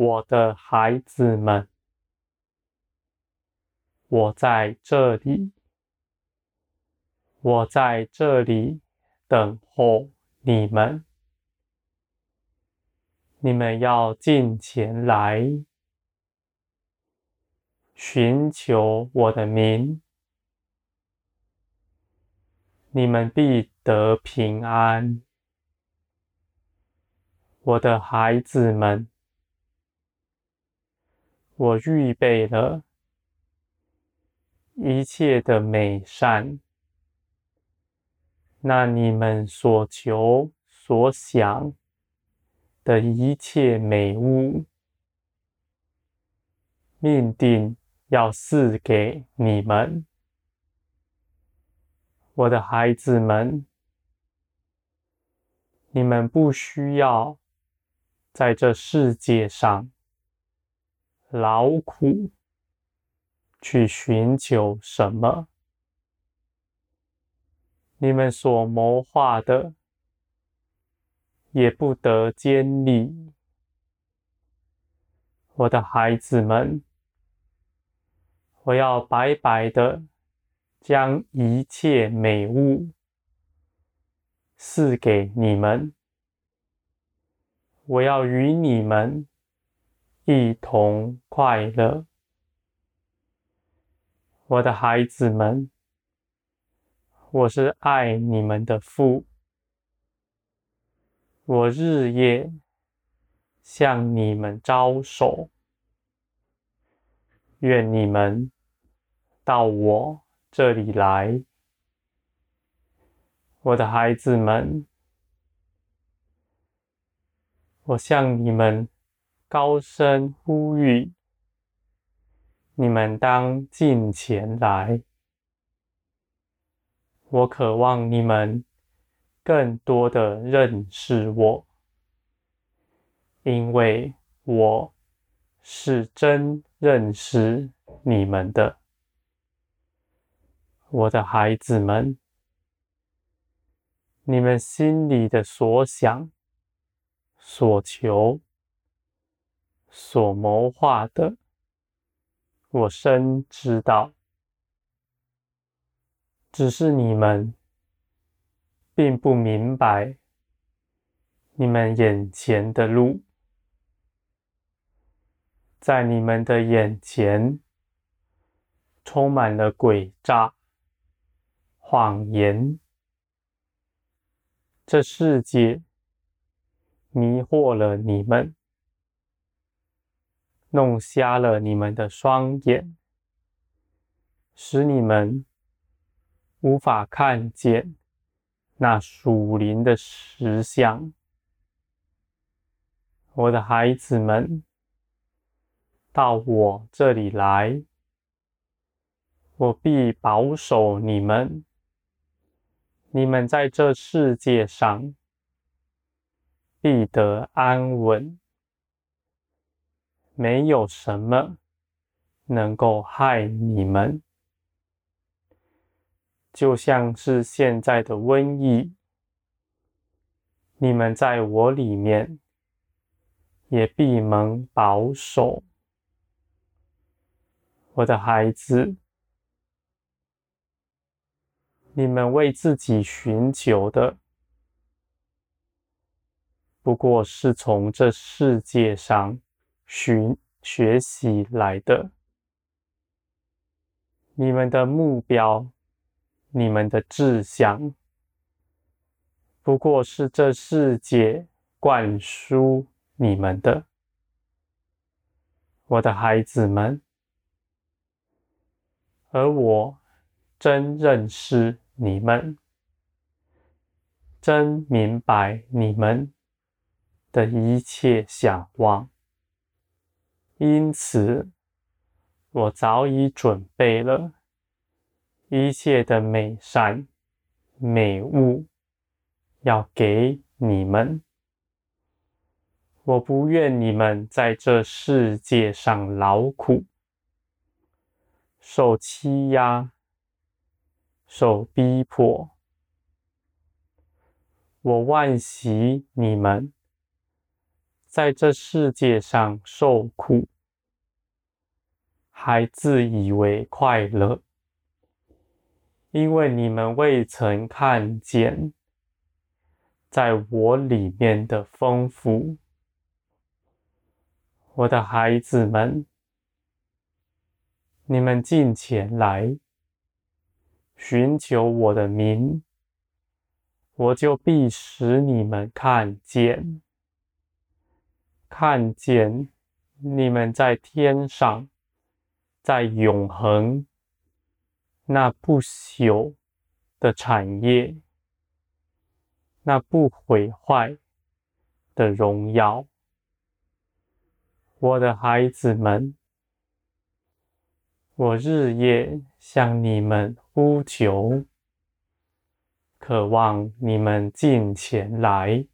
我的孩子们，我在这里，我在这里等候你们。你们要进前来，寻求我的名，你们必得平安。我的孩子们，我预备了一切的美善，那你们所求所想的一切美物，命定要赐给你们，我的孩子们，你们不需要。在这世界上，劳苦去寻求什么？你们所谋划的也不得坚立。我的孩子们，我要白白的将一切美物赐给你们。我要与你们一同快乐，我的孩子们，我是爱你们的父，我日夜向你们招手，愿你们到我这里来，我的孩子们。我向你们高声呼吁，你们当进前来。我渴望你们更多的认识我，因为我是真认识你们的，我的孩子们，你们心里的所想。所求、所谋划的，我深知道。只是你们并不明白，你们眼前的路，在你们的眼前充满了诡诈、谎言。这世界。迷惑了你们，弄瞎了你们的双眼，使你们无法看见那属灵的实相。我的孩子们，到我这里来，我必保守你们。你们在这世界上。必得安稳，没有什么能够害你们，就像是现在的瘟疫，你们在我里面也必蒙保守。我的孩子，你们为自己寻求的。不过是从这世界上寻学习来的。你们的目标，你们的志向，不过是这世界灌输你们的。我的孩子们，而我真认识你们，真明白你们。的一切想望，因此我早已准备了一切的美善美物要给你们。我不愿你们在这世界上劳苦、受欺压、受逼迫。我惋惜你们。在这世界上受苦，还自以为快乐，因为你们未曾看见在我里面的丰富。我的孩子们，你们近前来寻求我的名，我就必使你们看见。看见你们在天上，在永恒那不朽的产业，那不毁坏的荣耀，我的孩子们，我日夜向你们呼求，渴望你们近前来。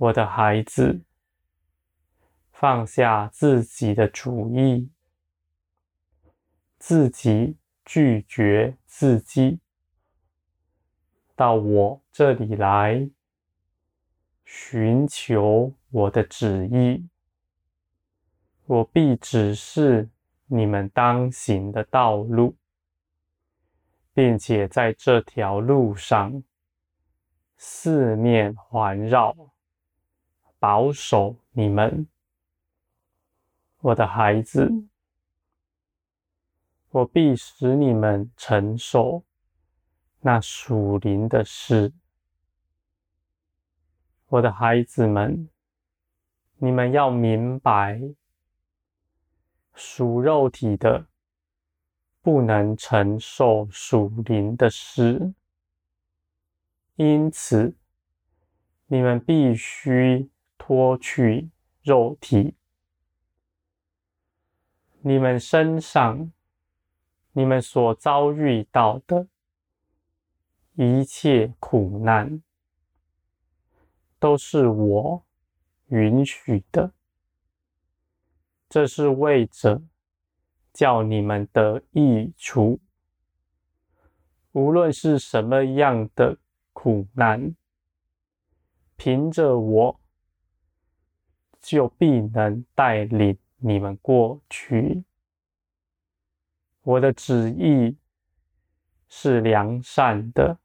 我的孩子，放下自己的主意，自己拒绝自己，到我这里来，寻求我的旨意，我必指示你们当行的道路，并且在这条路上四面环绕。保守你们，我的孩子，我必使你们承受那属灵的事。我的孩子们，你们要明白，属肉体的不能承受属灵的事，因此你们必须。脱去肉体，你们身上，你们所遭遇到的一切苦难，都是我允许的。这是为着叫你们得益处。无论是什么样的苦难，凭着我。就必能带领你们过去。我的旨意是良善的，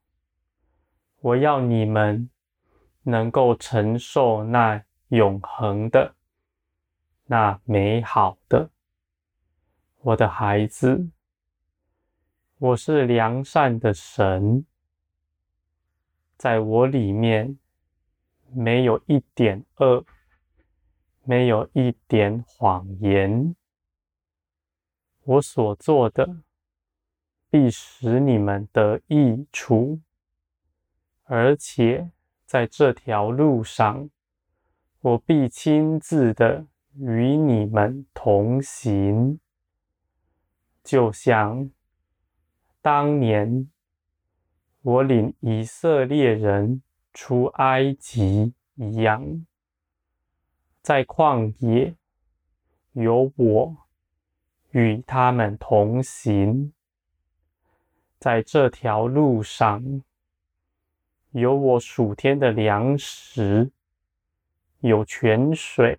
我要你们能够承受那永恒的、那美好的。我的孩子，我是良善的神，在我里面没有一点恶。没有一点谎言，我所做的必使你们得益处，而且在这条路上，我必亲自的与你们同行，就像当年我领以色列人出埃及一样。在旷野，有我与他们同行；在这条路上，有我属天的粮食，有泉水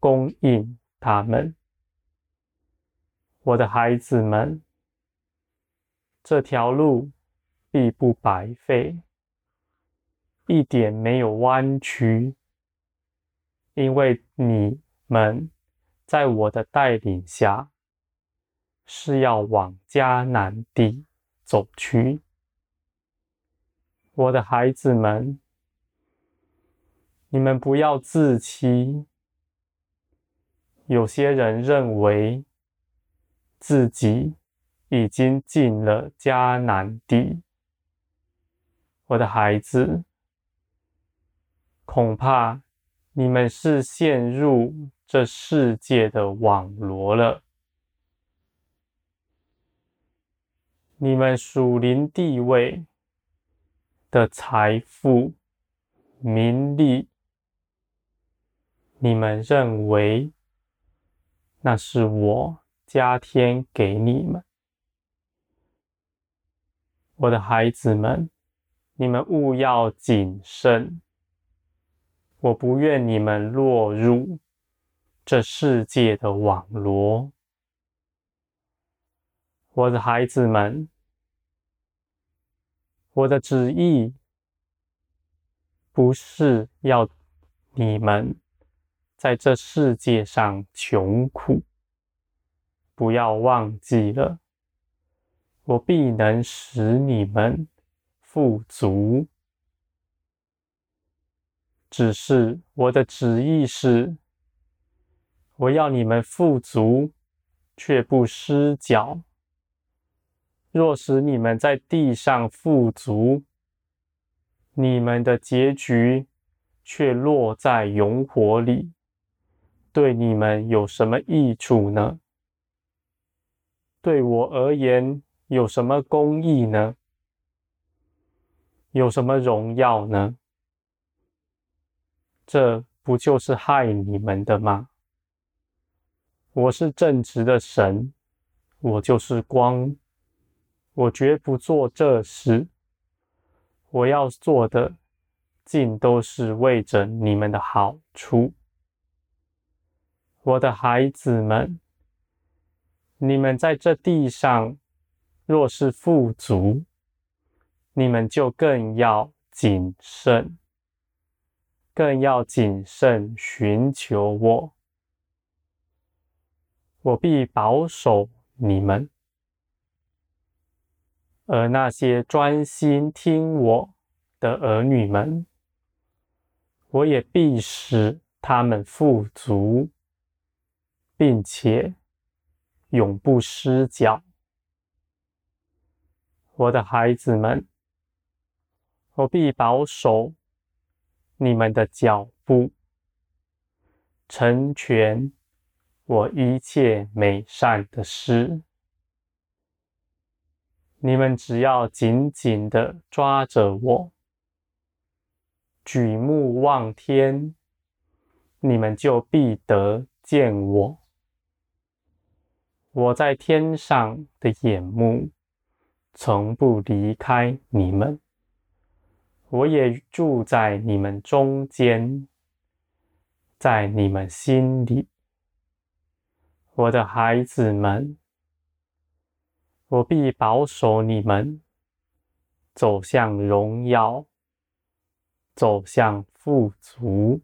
供应他们。我的孩子们，这条路必不白费，一点没有弯曲。因为你们在我的带领下，是要往迦南地走去。我的孩子们，你们不要自欺。有些人认为自己已经进了迦南地，我的孩子，恐怕。你们是陷入这世界的网罗了。你们属灵地位的财富、名利，你们认为那是我加添给你们。我的孩子们，你们务要谨慎。我不愿你们落入这世界的网罗。我的孩子们，我的旨意不是要你们在这世界上穷苦，不要忘记了，我必能使你们富足。只是我的旨意是，我要你们富足，却不失脚。若使你们在地上富足，你们的结局却落在永火里，对你们有什么益处呢？对我而言，有什么公义呢？有什么荣耀呢？这不就是害你们的吗？我是正直的神，我就是光，我绝不做这事。我要做的，尽都是为着你们的好处。我的孩子们，你们在这地上若是富足，你们就更要谨慎。更要谨慎寻求我，我必保守你们；而那些专心听我的儿女们，我也必使他们富足，并且永不失脚。我的孩子们，我必保守。你们的脚步，成全我一切美善的事。你们只要紧紧的抓着我，举目望天，你们就必得见我。我在天上的眼目，从不离开你们。我也住在你们中间，在你们心里，我的孩子们，我必保守你们，走向荣耀，走向富足。